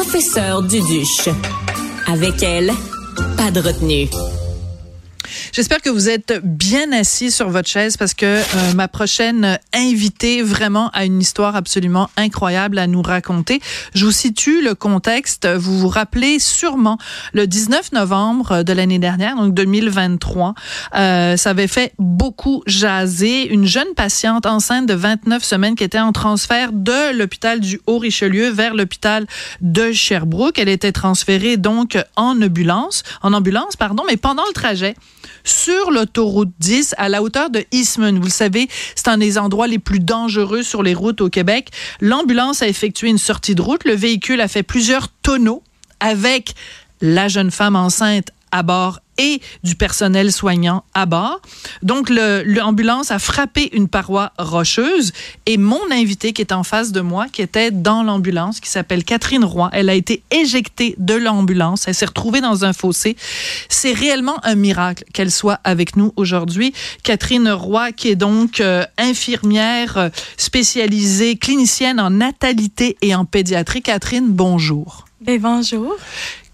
professeur Duduche. Avec elle, pas de retenue. J'espère que vous êtes bien assis sur votre chaise parce que euh, ma prochaine invitée vraiment a une histoire absolument incroyable à nous raconter. Je vous situe le contexte. Vous vous rappelez sûrement le 19 novembre de l'année dernière, donc 2023. Euh, ça avait fait beaucoup jaser. Une jeune patiente enceinte de 29 semaines qui était en transfert de l'hôpital du Haut-Richelieu vers l'hôpital de Sherbrooke. Elle était transférée donc en ambulance, en ambulance, pardon, mais pendant le trajet, sur l'autoroute 10 à la hauteur de Eastman. Vous le savez, c'est un des endroits les plus dangereux sur les routes au Québec. L'ambulance a effectué une sortie de route. Le véhicule a fait plusieurs tonneaux avec la jeune femme enceinte à bord et du personnel soignant à bord. Donc, l'ambulance a frappé une paroi rocheuse et mon invité qui est en face de moi, qui était dans l'ambulance, qui s'appelle Catherine Roy, elle a été éjectée de l'ambulance. Elle s'est retrouvée dans un fossé. C'est réellement un miracle qu'elle soit avec nous aujourd'hui. Catherine Roy, qui est donc euh, infirmière euh, spécialisée, clinicienne en natalité et en pédiatrie. Catherine, bonjour. Ben, bonjour.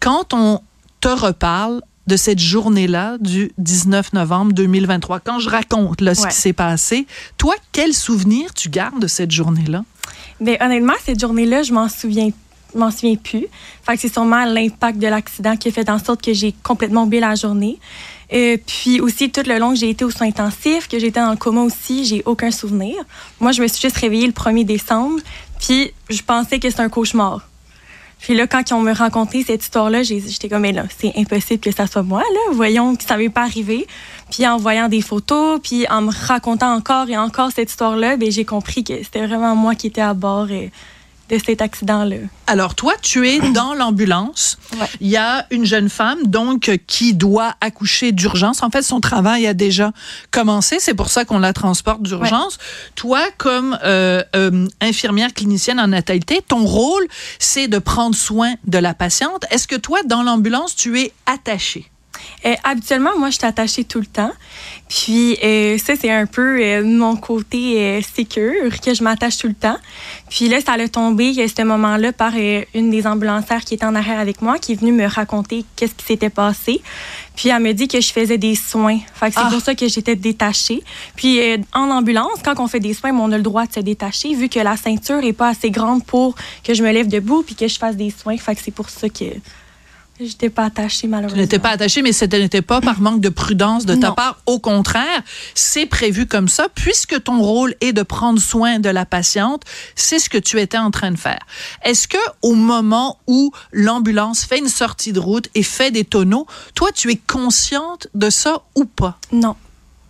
Quand on te reparle de cette journée-là du 19 novembre 2023. Quand je raconte là, ce qui s'est passé, toi, quel souvenir tu gardes de cette journée-là? Bien, honnêtement, cette journée-là, je m'en souviens m'en souviens plus. Fait que c'est sûrement l'impact de l'accident qui a fait en sorte que j'ai complètement oublié la journée. Euh, puis aussi, tout le long que j'ai été aux soins intensifs, que j'étais dans le coma aussi, j'ai aucun souvenir. Moi, je me suis juste réveillée le 1er décembre, puis je pensais que c'était un cauchemar. Puis là, quand ils ont me raconté cette histoire-là, j'étais comme, mais là, c'est impossible que ça soit moi, là. Voyons que ça m'est pas arrivé. Puis en voyant des photos, puis en me racontant encore et encore cette histoire-là, ben, j'ai compris que c'était vraiment moi qui étais à bord. De cet accident-là. Alors, toi, tu es dans l'ambulance. Il y a une jeune femme, donc, qui doit accoucher d'urgence. En fait, son travail a déjà commencé. C'est pour ça qu'on la transporte d'urgence. Toi, comme euh, euh, infirmière clinicienne en natalité, ton rôle, c'est de prendre soin de la patiente. Est-ce que toi, dans l'ambulance, tu es attachée? Euh, habituellement, moi, je suis attachée tout le temps. Puis euh, ça, c'est un peu euh, mon côté sécure, que je m'attache tout le temps. Puis là, ça a tombé à ce moment-là par une des ambulancières qui était en arrière avec moi, qui est venue me raconter qu'est-ce qui s'était passé. Puis elle me dit que je faisais des soins. Fait que c'est ah. pour ça que j'étais détachée. Puis en ambulance, quand on fait des soins, on a le droit de se détacher, vu que la ceinture est pas assez grande pour que je me lève debout puis que je fasse des soins. Fait que c'est pour ça que je n'étais pas attachée, malheureusement. Tu n'étais pas attachée, mais ce n'était pas par manque de prudence de ta part. Au contraire, c'est prévu comme ça. Puisque ton rôle est de prendre soin de la patiente, c'est ce que tu étais en train de faire. Est-ce que au moment où l'ambulance fait une sortie de route et fait des tonneaux, toi, tu es consciente de ça ou pas? Non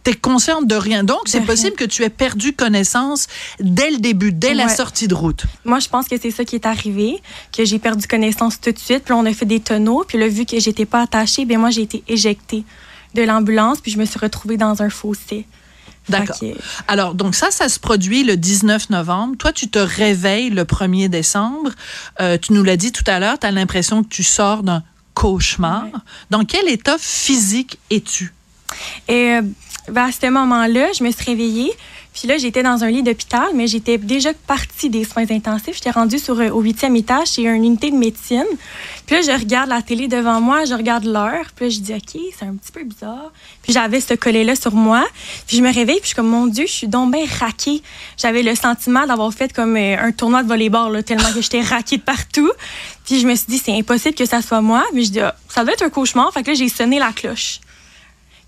tu es consciente de rien. Donc, c'est possible que tu aies perdu connaissance dès le début, dès la sortie de route. Moi, je pense que c'est ça qui est arrivé, que j'ai perdu connaissance tout de suite. Puis on a fait des tonneaux. Puis là, vu que j'étais pas attachée, ben moi, j'ai été éjectée de l'ambulance. Puis je me suis retrouvée dans un fossé. D'accord. Alors, donc ça, ça se produit le 19 novembre. Toi, tu te réveilles le 1er décembre. Euh, tu nous l'as dit tout à l'heure, tu as l'impression que tu sors d'un cauchemar. Dans quel état physique es-tu? Et euh, à ce moment-là, je me suis réveillée. Puis là, j'étais dans un lit d'hôpital, mais j'étais déjà partie des soins intensifs. J'étais rendue sur, euh, au huitième étage chez une unité de médecine. Puis là, je regarde la télé devant moi, je regarde l'heure. Puis là, je dis, OK, c'est un petit peu bizarre. Puis j'avais ce collet-là sur moi. Puis je me réveille, puis je suis comme, mon Dieu, je suis donc bien raquée. J'avais le sentiment d'avoir fait comme euh, un tournoi de volleyball, là, tellement que j'étais raquée de partout. Puis je me suis dit, c'est impossible que ça soit moi. Mais je dis, ah, ça doit être un cauchemar. Fait que là, j'ai sonné la cloche.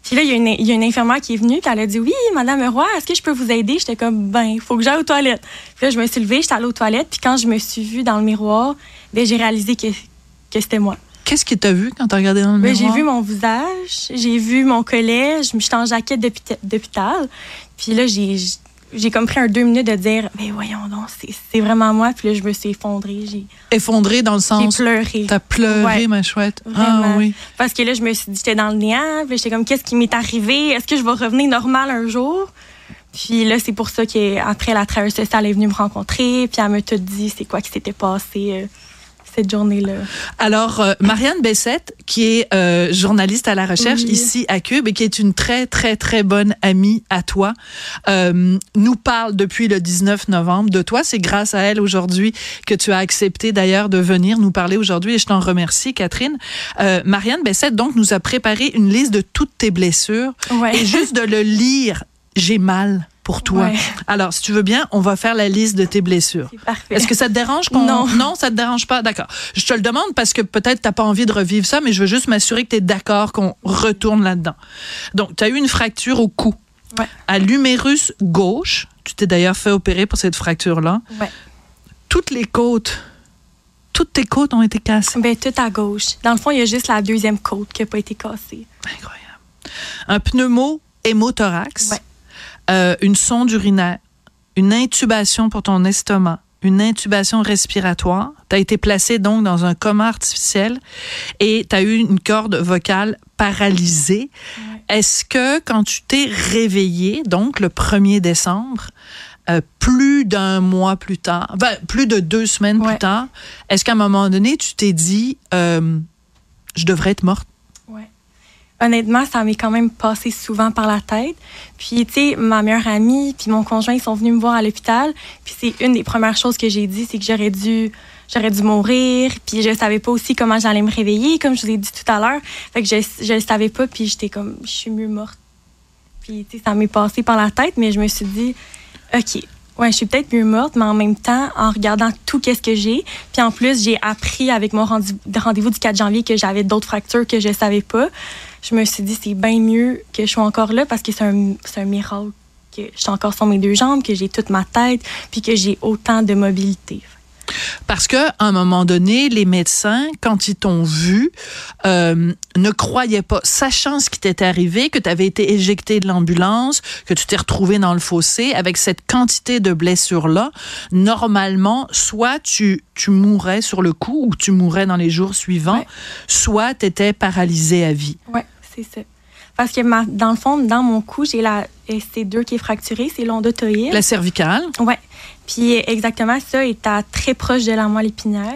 Puis là, il y, a une, infirmière qui est venue, puis elle a dit Oui, Madame Roy, est-ce que je peux vous aider? J'étais comme Ben, il faut que j'aille aux toilettes. Puis là, je me suis levée, j'étais allée aux toilettes, puis quand je me suis vue dans le miroir, ben, j'ai réalisé que, que c'était moi. Qu'est-ce que tu as vu quand tu as regardé dans le ben, miroir? J'ai vu mon visage, j'ai vu mon collège, j'étais en jaquette d'hôpital. Puis là, j'ai j'ai comme pris un deux minutes de dire, mais voyons donc, c'est vraiment moi. Puis là, je me suis effondrée. Effondrée dans le sens. J'ai pleuré. T'as pleuré, ma chouette. Ah oui. Parce que là, je me suis dit, j'étais dans le néant. Puis j'étais comme, qu'est-ce qui m'est arrivé? Est-ce que je vais revenir normal un jour? Puis là, c'est pour ça qu'après, la travailleuse sociale est venue me rencontrer. Puis elle m'a tout dit, c'est quoi qui s'était passé. Cette journée-là? Alors, euh, Marianne Bessette, qui est euh, journaliste à la recherche Oui. ici à Cube et qui est une très, très, très bonne amie à toi, euh, nous parle depuis le 19 novembre de toi. C'est grâce à elle aujourd'hui que tu as accepté d'ailleurs de venir nous parler aujourd'hui et je t'en remercie, Catherine. Marianne Bessette, donc, nous a préparé une liste de toutes tes blessures Ouais. et juste de le lire, j'ai mal pour toi. Ouais. Alors, si tu veux bien, on va faire la liste de tes blessures. Est-ce que ça te dérange qu'on... Non. Non, ça te dérange pas? D'accord. Je te le demande parce que peut-être t'as pas envie de revivre ça, mais je veux juste m'assurer que tu es d'accord qu'on retourne là-dedans. Donc, tu as eu une fracture au cou. Ouais. À l'humérus gauche. Tu t'es d'ailleurs fait opérer pour cette fracture-là. Ouais. Toutes les côtes, toutes tes côtes ont été cassées. Ben, tout à gauche. Dans le fond, il y a juste la deuxième côte qui n'a pas été cassée. Incroyable. Un pneumo hémothorax. Ouais. Euh, une sonde urinaire. Une intubation pour ton estomac. Une intubation respiratoire. Tu as été placé donc dans un coma artificiel et tu as eu une corde vocale paralysée. Est-ce que quand tu t'es réveillé, donc le 1er décembre, euh, plus d'un mois plus tard, ben, plus de deux semaines plus tard, est-ce qu'à un moment donné, tu t'es dit, euh, je devrais être morte? Honnêtement, ça m'est quand même passé souvent par la tête. Puis, tu sais, ma meilleure amie puis mon conjoint, ils sont venus me voir à l'hôpital. Puis, c'est une des premières choses que j'ai dit, c'est que j'aurais dû, j'aurais dû mourir. Puis, je savais pas aussi comment j'allais me réveiller, comme je vous ai dit tout à l'heure. Fait que je, le savais pas. Puis, j'étais comme, je suis mieux morte. Puis, tu sais, ça m'est passé par la tête, mais je me suis dit, OK, ouais, je suis peut-être mieux morte, mais en même temps, en regardant tout qu'est-ce que j'ai, puis en plus, j'ai appris avec mon rendez-vous du 4 janvier que j'avais d'autres fractures que je savais pas. Je me suis dit, c'est bien mieux que je sois encore là parce que c'est un, miracle que je suis encore sur mes deux jambes, que j'ai toute ma tête, puis que j'ai autant de mobilité. Parce que à un moment donné, les médecins, quand ils t'ont vu, euh, ne croyaient pas, sachant ce qui t'était arrivé, que tu avais été éjecté de l'ambulance, que tu t'es retrouvé dans le fossé avec cette quantité de blessures-là. Normalement, soit tu, tu mourrais sur le coup ou tu mourrais dans les jours suivants, Ouais. soit tu étais paralysé à vie. Ouais, c'est ça. Parce que ma, dans le fond, dans mon cou, j'ai la ST2 qui est fracturée, c'est l'ondotoïde. La cervicale. Ouais. Puis exactement ça est à très proche de la moelle épinière.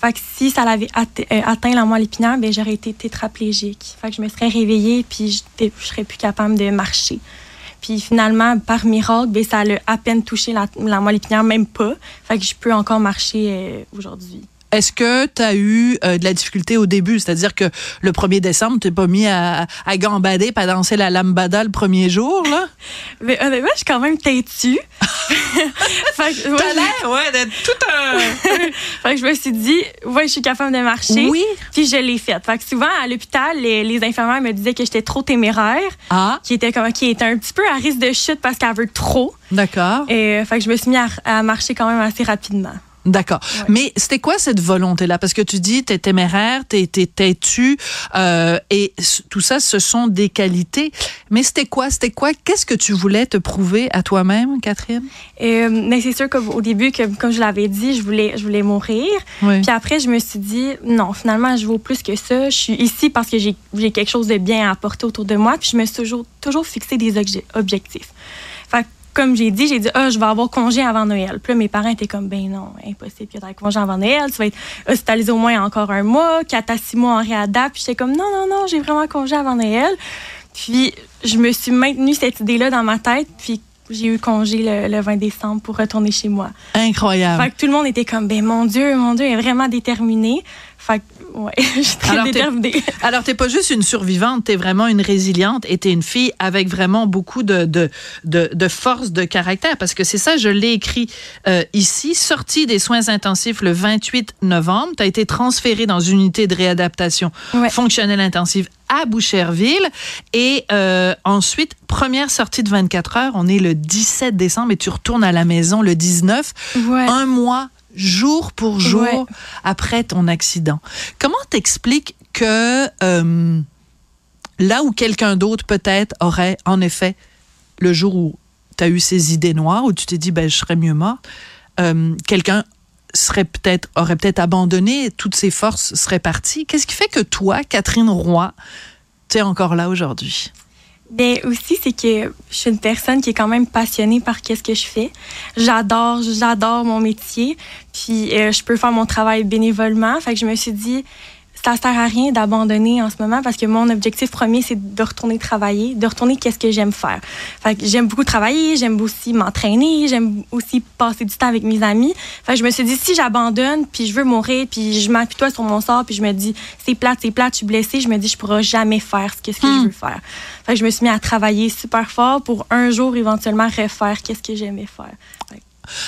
Fait que si ça l'avait euh, atteint la moelle épinière, ben j'aurais été tétraplégique. Fait que je me serais réveillée puis j'étais- je serais plus capable de marcher. Puis finalement, par miracle, ben ça l'a à peine touché la, la moelle épinière, même pas. Fait que je peux encore marcher euh, aujourd'hui. Est-ce que tu as eu euh, de la difficulté au début? C'est-à-dire que le 1er décembre, tu pas mis à, à gambader, pas danser la lambada le premier jour, là? Mais honnêtement, je suis quand même têtue. que, ouais, l'air, ouais, d'être tout un... fait que je me suis dit, ouais, je suis capable de marcher. Oui. Puis je l'ai faite. Fait que souvent, à l'hôpital, les, les infirmières me disaient que j'étais trop téméraire. Ah, qui était comme qui était un petit peu à risque de chute parce qu'elle veut trop. d'accord. Et euh, fait que je me suis mis à, à marcher quand même assez rapidement. D'accord. Ouais. Mais c'était quoi cette volonté-là? Parce que tu dis, t'es téméraire, t'es t'es têtu, euh, et tout ça, ce sont des qualités. Mais c'était quoi? C'était quoi? Qu'est-ce que tu voulais te prouver à toi-même, Catherine? Euh, mais c'est sûr qu'au début, que, comme je l'avais dit, je voulais, je voulais mourir. Oui. Puis après, je me suis dit, non, finalement, je vaux plus que ça. Je suis ici parce que j'ai quelque chose de bien à apporter autour de moi. Puis je me suis toujours, toujours fixé des obje- objectifs. Fait comme j'ai dit, j'ai dit, ah, je vais avoir congé avant Noël. Puis là, mes parents étaient comme, ben non, impossible que tu aies congé avant Noël. Tu vas être hospitalisé au moins encore un mois, 4 à 6 mois en réadap. Puis j'étais comme, non, non, non, j'ai vraiment congé avant Noël. Puis je me suis maintenue cette idée-là dans ma tête. Puis j'ai eu congé le, le 20 décembre pour retourner chez moi. Incroyable. Fait que tout le monde était comme, ben mon Dieu, mon Dieu, elle est vraiment déterminée. Fait que, ouais, je suis très Alors, déterminée. Alors, t'es pas juste une survivante, t'es vraiment une résiliente et t'es une fille avec vraiment beaucoup de, de, de, de force de caractère. Parce que c'est ça, je l'ai écrit euh, ici. Sortie des soins intensifs le 28 novembre, t'as été transférée dans une unité de réadaptation Ouais. fonctionnelle intensive à Boucherville. Et euh, ensuite, première sortie de 24 heures, on est le 17 décembre et tu retournes à la maison le 19 Ouais. un mois jour pour jour Ouais. après ton accident. Comment t'expliques que euh, là où quelqu'un d'autre peut-être aurait en effet le jour où tu as eu ces idées noires où tu t'es dit ben je serais mieux mort, euh, quelqu'un serait peut-être aurait peut-être abandonné, toutes ses forces seraient parties. Qu'est-ce qui fait que toi, Catherine Roy, tu es encore là aujourd'hui? Ben aussi, c'est que je suis une personne qui est quand même passionnée par qu'est-ce que je fais. J'adore, j'adore mon métier. Puis euh, je peux faire mon travail bénévolement. Fait que je me suis dit, ça sert à rien d'abandonner en ce moment parce que mon objectif premier, c'est de retourner travailler, de retourner qu'est-ce que j'aime faire. Fait que j'aime beaucoup travailler, j'aime aussi m'entraîner, j'aime aussi passer du temps avec mes amis. Fait que je me suis dit, si j'abandonne, puis je veux mourir, puis je m'appuie sur mon sort, puis je me dis, c'est plate, c'est plate, je suis blessée, je me dis, je pourrai jamais faire ce que, ce que je Hmm. veux faire. Fait que je me suis mis à travailler super fort pour un jour éventuellement refaire qu'est-ce que j'aimais faire. Fait que-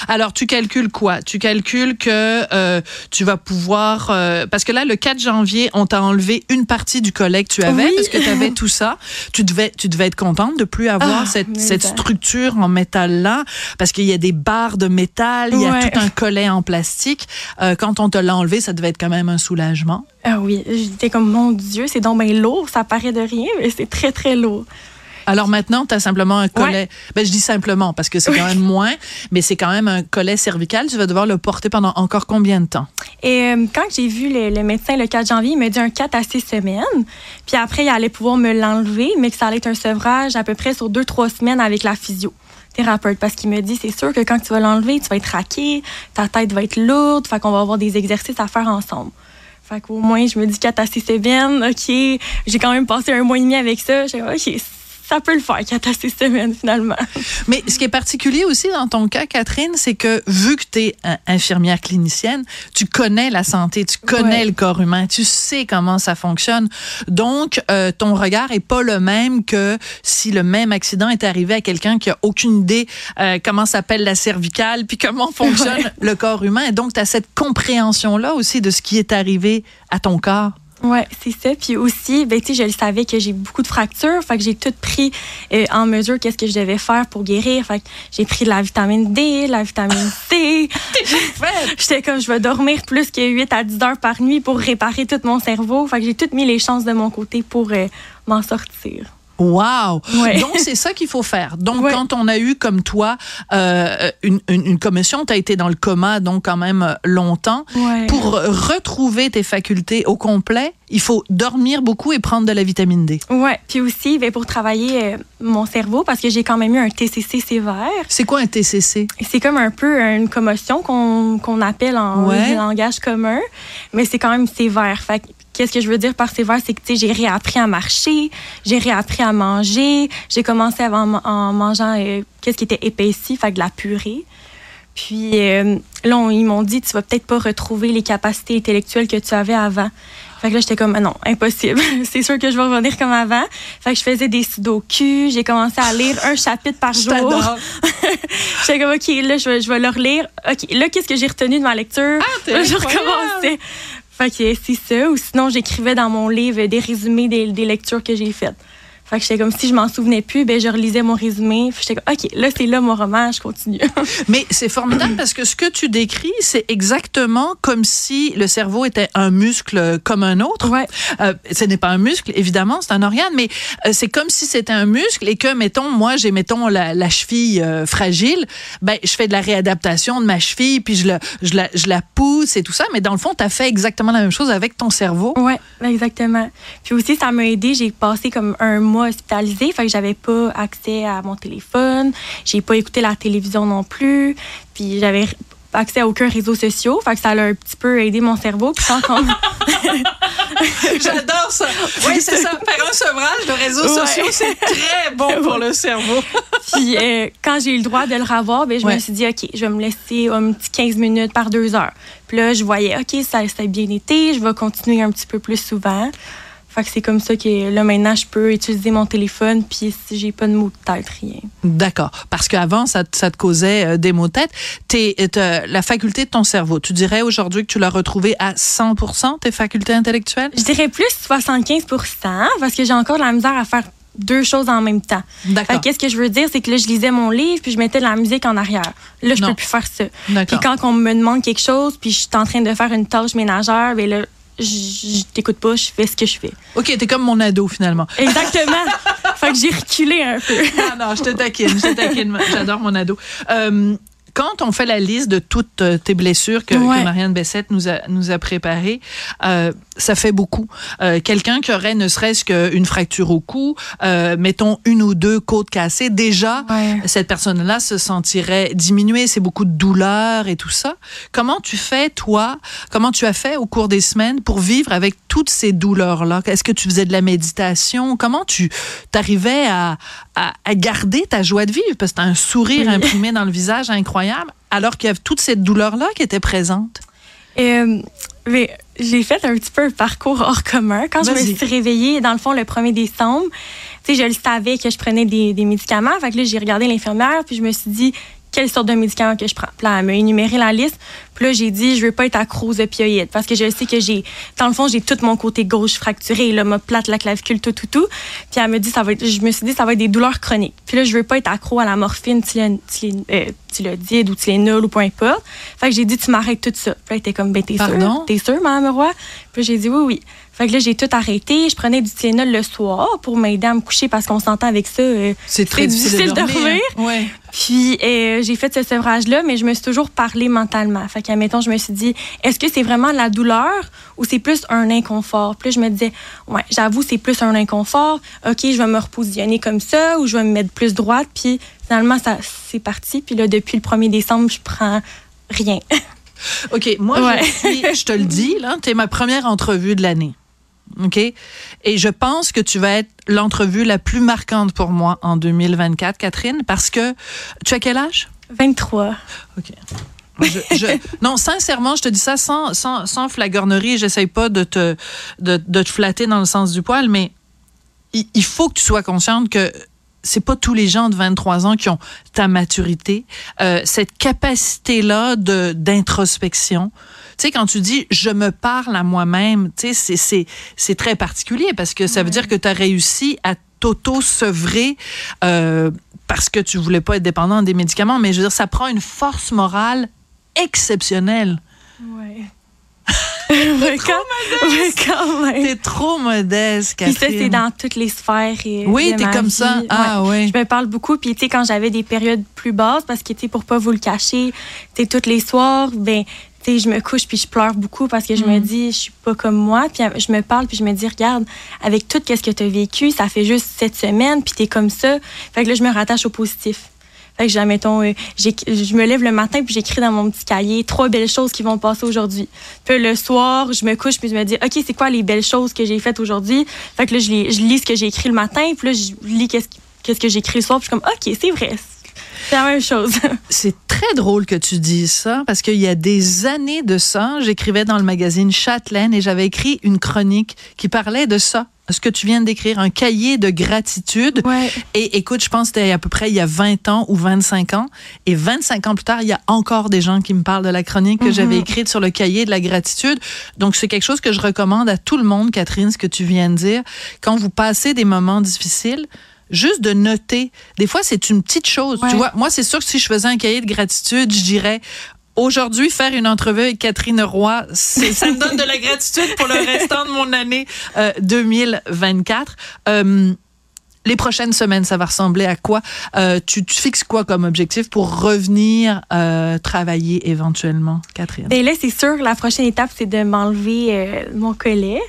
Alors, tu calcules quoi? Tu calcules que euh, tu vas pouvoir... euh, parce que là, le 4 janvier, on t'a enlevé une partie du collet que tu avais Oui. parce que tu avais tout ça. Tu devais, tu devais être contente de plus avoir Ah, cette, ça. structure en métal-là parce qu'il y a des barres de métal, il y a tout un collet en plastique. Euh, quand on te l'a enlevé, ça devait être quand même un soulagement. Ah oui, j'étais comme, mon Dieu, c'est donc bien lourd, ça paraît de rien, mais c'est très, très lourd. Alors maintenant, tu as simplement un collet. Ben, je dis simplement parce que c'est quand même moins, mais c'est quand même un collet cervical. Tu vas devoir le porter pendant encore combien de temps? Et euh, quand j'ai vu le, le médecin le 4 janvier, il m'a dit un 4 à 6 semaines. Puis après, il allait pouvoir me l'enlever, mais que ça allait être un sevrage à peu près sur 2-3 semaines avec la physio. Thérapeute, parce qu'il me dit, c'est sûr que quand tu vas l'enlever, tu vas être raqué, ta tête va être lourde, fait qu'on va avoir des exercices à faire ensemble. Fait qu'au moins, je me dis 4 à 6 semaines, OK, j'ai quand même passé un mois et demi avec ça. J'ai OK, ça peut le faire, 4 à 6 semaines finalement. Mais ce qui est particulier aussi dans ton cas, Catherine, c'est que vu que tu es infirmière clinicienne, tu connais la santé, tu connais Ouais. le corps humain, tu sais comment ça fonctionne. Donc, euh, ton regard est pas le même que si le même accident est arrivé à quelqu'un qui a aucune idée euh, comment s'appelle la cervicale, puis comment fonctionne Ouais. le corps humain. Et donc, tu as cette compréhension-là aussi de ce qui est arrivé à ton corps. Ouais, c'est ça. Puis aussi, ben, tu sais, je le savais que j'ai beaucoup de fractures. Fait que j'ai tout pris euh, en mesure qu'est-ce que je devais faire pour guérir. Fait que j'ai pris de la vitamine D, la vitamine C. J'étais comme, je vais dormir plus que 8 à 10 heures par nuit pour réparer tout mon cerveau. Fait que j'ai toutes mis les chances de mon côté pour euh, m'en sortir. Wow! Ouais. Donc, c'est ça qu'il faut faire. Donc, Ouais. quand on a eu, comme toi, euh, une, une, une commotion, tu as été dans le coma, donc quand même longtemps. Ouais. Pour retrouver tes facultés au complet, il faut dormir beaucoup et prendre de la vitamine D. Ouais. Puis aussi, ben, pour travailler euh, mon cerveau, parce que j'ai quand même eu un TCC sévère. C'est quoi un TCC? C'est comme un peu une commotion qu'on qu'on appelle en langage commun, mais c'est quand même sévère. Fait qu'est-ce que je veux dire par sévère, c'est que tu sais, j'ai réappris à marcher, j'ai réappris à manger, j'ai commencé à- en, en mangeant euh, qu'est-ce qui était épaissi, fait de la purée. Puis euh, là, on- ils m'ont dit, tu vas peut-être pas retrouver les capacités intellectuelles que tu avais avant. Fait que là, j'étais comme, Ah non, impossible. c'est sûr que je vais revenir comme avant. Fait que je faisais des sudoku. J'ai commencé à lire un chapitre par jour. J'étais comme, OK, là, je vais, je vais le relire. OK, là, qu'est-ce que j'ai retenu de ma lecture? Ah, je recommençais. Fait que c'est ça. Ou sinon, j'écrivais dans mon livre des résumés des, des lectures que j'ai faites. Fait que j'étais comme, si je m'en souvenais plus, ben, je relisais mon résumé. J'étais comme, OK, là, c'est là mon roman, je continue. Mais c'est formidable parce que ce que tu décris, c'est exactement comme si le cerveau était un muscle comme un autre. ouais. Euh, ce n'est pas un muscle, évidemment, c'est un organe, mais euh, c'est comme si c'était un muscle et que, mettons, moi, j'ai, mettons, la, la cheville euh, fragile, ben, je fais de la réadaptation de ma cheville, puis je, le, je, la, je la pousse et tout ça, mais dans le fond, tu as fait exactement la même chose avec ton cerveau. Ouais, exactement. Puis aussi, ça m'a aidé. J'ai passé comme un mois hospitalisé, fait que j'avais pas accès à mon téléphone. J'ai pas écouté la télévision non plus. Puis j'avais accès à aucun réseau social, fait que ça a un petit peu aidé mon cerveau. Puis sans J'adore ça. Oui, c'est ça. Faire un sevrage de réseaux Ouais. sociaux, c'est très bon pour le cerveau. Puis euh, quand j'ai eu le droit de le revoir, ben, je Ouais. me suis dit, OK, je vais me laisser un petit 15 minutes par deux heures. Puis là, je voyais, OK, ça, ça a bien été, je vais continuer un petit peu plus souvent. Fait que c'est comme ça que là, maintenant, je peux utiliser mon téléphone, puis si j'ai pas de mots de tête, rien. D'accord. Parce qu'avant, ça, te- ça te causait euh, des maux de tête. T'es- la faculté de ton cerveau, tu dirais aujourd'hui que tu l'as retrouvé à 100% tes facultés intellectuelles? Je dirais plus 75% parce que j'ai encore de la misère à faire deux choses en même temps. D'accord. que qu'est-ce que je veux dire, c'est que là, je lisais mon livre, puis je mettais de la musique en arrière. Là, je peux plus faire ça. Puis quand on me demande quelque chose, puis je suis en train de faire une tâche ménagère, ben là, je t'écoute pas, je fais ce que je fais. OK, t'es comme mon ado, finalement. Exactement. fait que j'ai reculé un peu. Ah non, je te taquine, je te taquine. J'adore mon ado. Euh, quand on fait la liste de toutes euh, tes blessures que, Ouais. que Marianne Bessette nous a, nous a préparées, euh, ça fait beaucoup. Euh, Quelqu'un qui aurait ne serait-ce qu'une fracture au cou, euh, mettons une ou deux côtes cassées, déjà, Ouais. cette personne-là se sentirait diminuée. C'est beaucoup de douleur et tout ça. Comment tu fais, toi, comment tu as fait au cours des semaines pour vivre avec toutes ces douleurs-là? Est-ce que tu faisais de la méditation? Comment tu t'arrivais à, à, à garder ta joie de vivre? Parce que tu as un sourire Oui. imprimé dans le visage incroyable, alors qu'il y avait toute cette douleur-là qui était présente. Euh, mais j'ai fait un petit peu un parcours hors commun. Quand je me suis réveillée, dans le fond, le 1er décembre, je le savais que je prenais des, des médicaments. Fait que là, j'ai regardé l'infirmière, puis je me suis dit, quelle sorte de médicaments que je prends? Puis là, elle m'a énuméré la liste. Puis là, j'ai dit, je veux pas être accro aux opioïdes parce que je sais que j'ai, dans le fond, j'ai tout mon côté gauche fracturé, là, ma plate, la clavicule, tout, tout, tout. Puis elle me dit, ça va être, je me suis dit, ça va être des douleurs chroniques. Puis là, je veux pas être accro à la morphine, Tylen- euh, Tylodide ou Tylenol ou peu importe. Fait que j'ai dit, tu m'arrêtes tout ça. Puis là, elle était comme, ben, t'es sûre? T'es sûre, Madame Roy? Puis j'ai dit, oui, oui. Fait que là, j'ai tout arrêté. Je prenais du Tylenol le soir pour m'aider à me coucher parce qu'on s'entend avec ça. euh, C'est très difficile, difficile de de dormir. dormir. Ouais. puis euh, j'ai fait ce sevrage-là, mais je me suis toujours parlé mentalement. Fait qu'admettons, je me suis dit, est-ce que c'est vraiment la douleur ou c'est plus un inconfort? Puis là, je me disais, ouais, j'avoue, c'est plus un inconfort. OK, je vais me repositionner comme ça ou je vais me mettre plus droite. Puis finalement, ça c'est parti. Puis là, depuis le 1er décembre, je prends rien. OK, moi, Ouais. je, je te le dis, là, tu es ma première entrevue de l'année. OK? Et je pense que tu vas être l'entrevue la plus marquante pour moi en 2024, Catherine, parce que tu as quel âge? 23. OK. Je- je- non, sincèrement, je te dis ça sans, sans, sans flagornerie. J'essaye pas de te, de, de te flatter dans le sens du poil, mais il, il faut que tu sois consciente que c'est pas tous les gens de 23 ans qui ont ta maturité, euh, cette capacité-là d'introspection. Tu sais, quand tu dis je me parle à moi-même, tu sais, c'est- très particulier parce que ça veut dire que tu as réussi à t'auto-sevrer euh, parce que tu voulais pas être dépendant des médicaments, mais je veux dire, ça prend une force morale exceptionnelle. Ouais. ouais, quand, ouais, quand même. T'es trop modeste, Puis Catherine. ça, c'est dans toutes les sphères. Et, Oui, t'es comme vie. ça. Ouais. Ah oui. Je me parle beaucoup. Puis, tu sais, quand j'avais des périodes plus basses, parce que, tu sais, pour pas vous le cacher, tu sais, tous les soirs, ben, je me couche puis je pleure beaucoup parce que je Mm. me dis, je suis pas comme moi. Puis, je me parle puis je me dis, regarde, avec tout ce que tu as vécu, ça fait juste cette semaine, puis tu es comme ça. Fait que là, je me rattache au positif. Fait que, mettons, euh, je me lève le matin puis j'écris dans mon petit cahier trois belles choses qui vont passer aujourd'hui. Puis le soir, je me couche puis je me dis, OK, c'est quoi les belles choses que j'ai faites aujourd'hui? Fait que là, je, lis- je lis ce que j'ai écrit le matin puis là, je lis qu'est-ce, qu'est-ce que j'ai écrit le soir puis je suis comme, OK, c'est vrai. C'est la même chose. C'est très drôle que tu dises ça parce qu'il y a des années de ça, j'écrivais dans le magazine Châtelaine et j'avais écrit une chronique qui parlait de ça. Ce que tu viens d'écrire, un cahier de gratitude. Ouais. Et écoute, je pense que c'était à peu près il y a 20 ans ou 25 ans. Et 25 ans plus tard, il y a encore des gens qui me parlent de la chronique que Mhm. j'avais écrite sur le cahier de la gratitude. Donc, c'est quelque chose que je recommande à tout le monde, Catherine, ce que tu viens de dire. Quand vous passez des moments difficiles, juste de noter. Des fois, c'est une petite chose. Ouais. Tu vois, moi, c'est sûr que si je faisais un cahier de gratitude, je dirais, Aujourd'hui, faire une entrevue avec Catherine Roy, ça me donne de la gratitude pour le restant de mon année euh, 2024. Euh, les prochaines semaines, ça va ressembler à quoi? Euh, tu, tu fixes quoi comme objectif pour revenir euh, travailler éventuellement, Catherine? Ben là, c'est sûr, la prochaine étape, c'est de m'enlever euh, mon collet.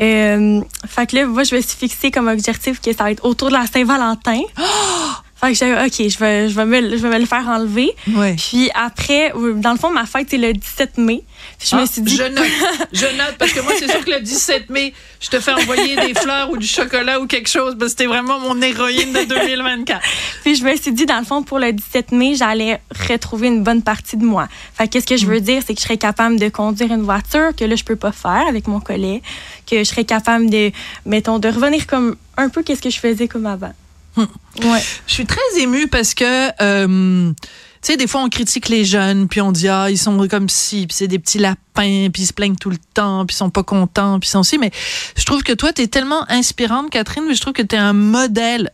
Euh, fait que là, moi, je me suis fixée comme objectif que ça va être autour de la Saint-Valentin. Fait que j'ai OK, je vais, je, vais me, je vais me le faire enlever. Ouais. Puis après, dans le fond, ma fête, c'est le 17 mai. Puis je Ah, me suis dit. Je note, je note, parce que moi, c'est sûr que le 17 mai, je te fais envoyer des fleurs ou du chocolat ou quelque chose, parce que c'était vraiment mon héroïne de 2024. Puis je me suis dit, dans le fond, pour le 17 mai, j'allais retrouver une bonne partie de moi. Fait que qu'est-ce que je veux dire, c'est que je serais capable de conduire une voiture que là, je peux pas faire avec mon collet. Que je serais capable de, mettons, de revenir comme un peu qu'est-ce que je faisais comme avant. Ouais. Je suis très émue parce que, euh, tu sais, des fois, on critique les jeunes, puis on dit, ah, ils sont comme si, puis c'est des petits lapins, puis ils se plaignent tout le temps, puis ils sont pas contents, puis ils sont si. Mais je trouve que toi, tu es tellement inspirante, Catherine, mais je trouve que tu un modèle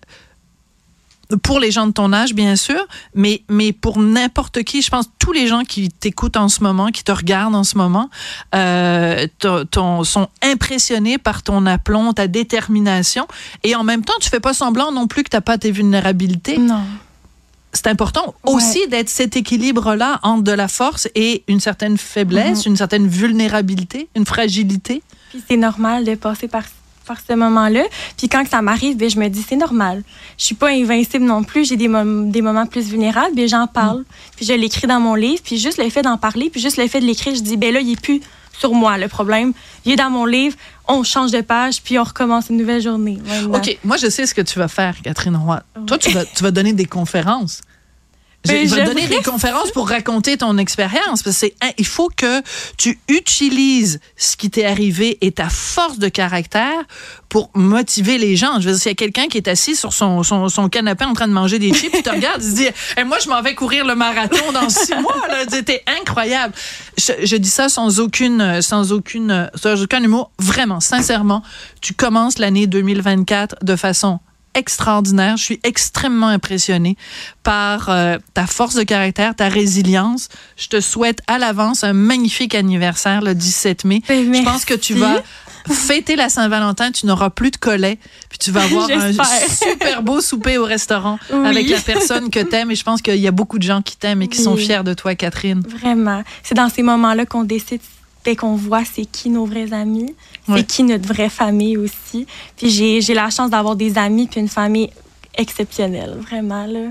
pour les gens de ton âge, bien sûr, mais, mais pour n'importe qui, je pense tous les gens qui t'écoutent en ce moment, qui te regardent en ce moment, euh, ton- sont impressionnés par ton aplomb, ta détermination, et en même temps, tu fais pas semblant non plus que t'as pas tes vulnérabilités. Non. c'est important aussi d'être cet équilibre-là entre de la force et une certaine faiblesse, une certaine vulnérabilité, une fragilité. Puis c'est normal de passer par, par ce moment-là. Puis quand ça m'arrive, ben, je me dis c'est normal. Je suis pas invincible non plus. J'ai des, mom- des moments plus vulnérables, bien j'en parle. Puis je l'écris dans mon livre. Puis juste le fait d'en parler, puis juste le fait de l'écrire, je dis ben là il est plus sur moi le problème. Il est dans mon livre. On change de page, puis on recommence une nouvelle journée. OK, moi, je sais ce que tu vas faire, Catherine Roy. Oui. Toi, tu vas, tu vas donner des conférences. Je- Ben, il va j'aimerais donner des conférences pour raconter ton expérience. Parce que c'est, un- il faut que tu utilises ce qui t'est arrivé et ta force de caractère pour motiver les gens. Je veux dire, s'il y a quelqu'un qui est assis sur son, son, son canapé en train de manger des chips, il te regarde, il se dit, Eh, moi, je m'en vais courir le marathon dans six mois. C'était incroyable. Je, je dis ça sans aucune, sans aucune, sans aucun humour. Vraiment, sincèrement, tu commences l'année 2024 de façon extraordinaire. Je suis extrêmement impressionnée par euh, ta force de caractère, ta résilience. Je te souhaite à l'avance un magnifique anniversaire le 17 mai. Ben, Je pense que tu vas fêter la Saint-Valentin, tu n'auras plus de collet, puis tu vas avoir un super beau souper au restaurant Oui. avec la personne que t'aimes. Et je pense qu'il y a beaucoup de gens qui t'aiment et qui sont fiers de toi, Catherine. Vraiment. C'est dans ces moments-là qu'on décide et qu'on voit c'est qui nos vrais amis, c'est Ouais. qui notre vraie famille aussi. Puis j'ai j'ai la chance d'avoir des amis puis une famille exceptionnelle, vraiment. Là.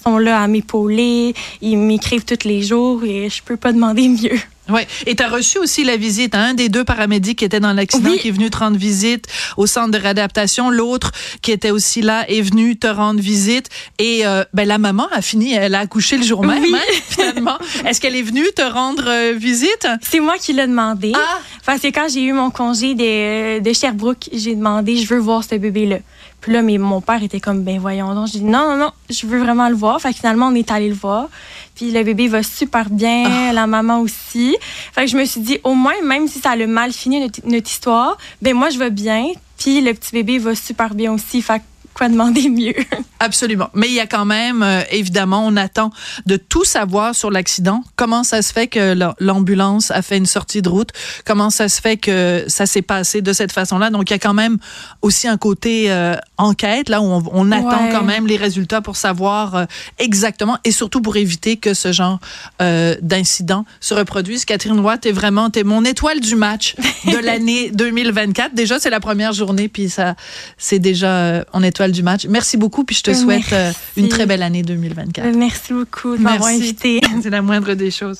Ils sont là à m'épauler, ils m'écrivent tous les jours et je peux pas demander mieux. Oui. Et tu as reçu aussi la visite. hein, Un des deux paramédics qui était dans l'accident, Oui. qui est venu te rendre visite au centre de réadaptation. L'autre qui était aussi là est venu te rendre visite. Et euh, ben, la maman a fini, elle a accouché le jour même, Oui. hein, finalement. Est-ce qu'elle est venue te rendre euh, visite? C'est moi qui l'ai demandé. Ah! Parce que quand j'ai eu mon congé de, de Sherbrooke, j'ai demandé, je veux voir ce bébé-là. Puis là, mais mon père était comme, ben voyons donc. J'ai dit, non, non, non, je veux vraiment le voir. Fait que finalement, on est allé le voir. Puis le bébé va super bien, Ah. la maman aussi. Fait que je me suis dit, au moins, même si ça a le mal fini notre, notre histoire, ben moi, je vais bien. Puis le petit bébé va super bien aussi. Fait que quoi demander mieux? Absolument. Mais il y a quand même, euh, évidemment, on attend de tout savoir sur l'accident. Comment ça se fait que la- l'ambulance a fait une sortie de route? Comment ça se fait que ça s'est passé de cette façon-là? Donc, il y a quand même aussi un côté euh, enquête, là où on, on attend Ouais. quand même les résultats pour savoir euh, exactement et surtout pour éviter que ce genre d'incident se reproduise. Catherine Roy, t'es vraiment, t'es mon étoile du match de l'année 2024. Déjà, c'est la première journée, puis ça, c'est déjà en étoile du match. Merci beaucoup, puis je te souhaite euh, une très belle année 2024. Merci beaucoup de m'avoir invité. C'est la moindre des choses.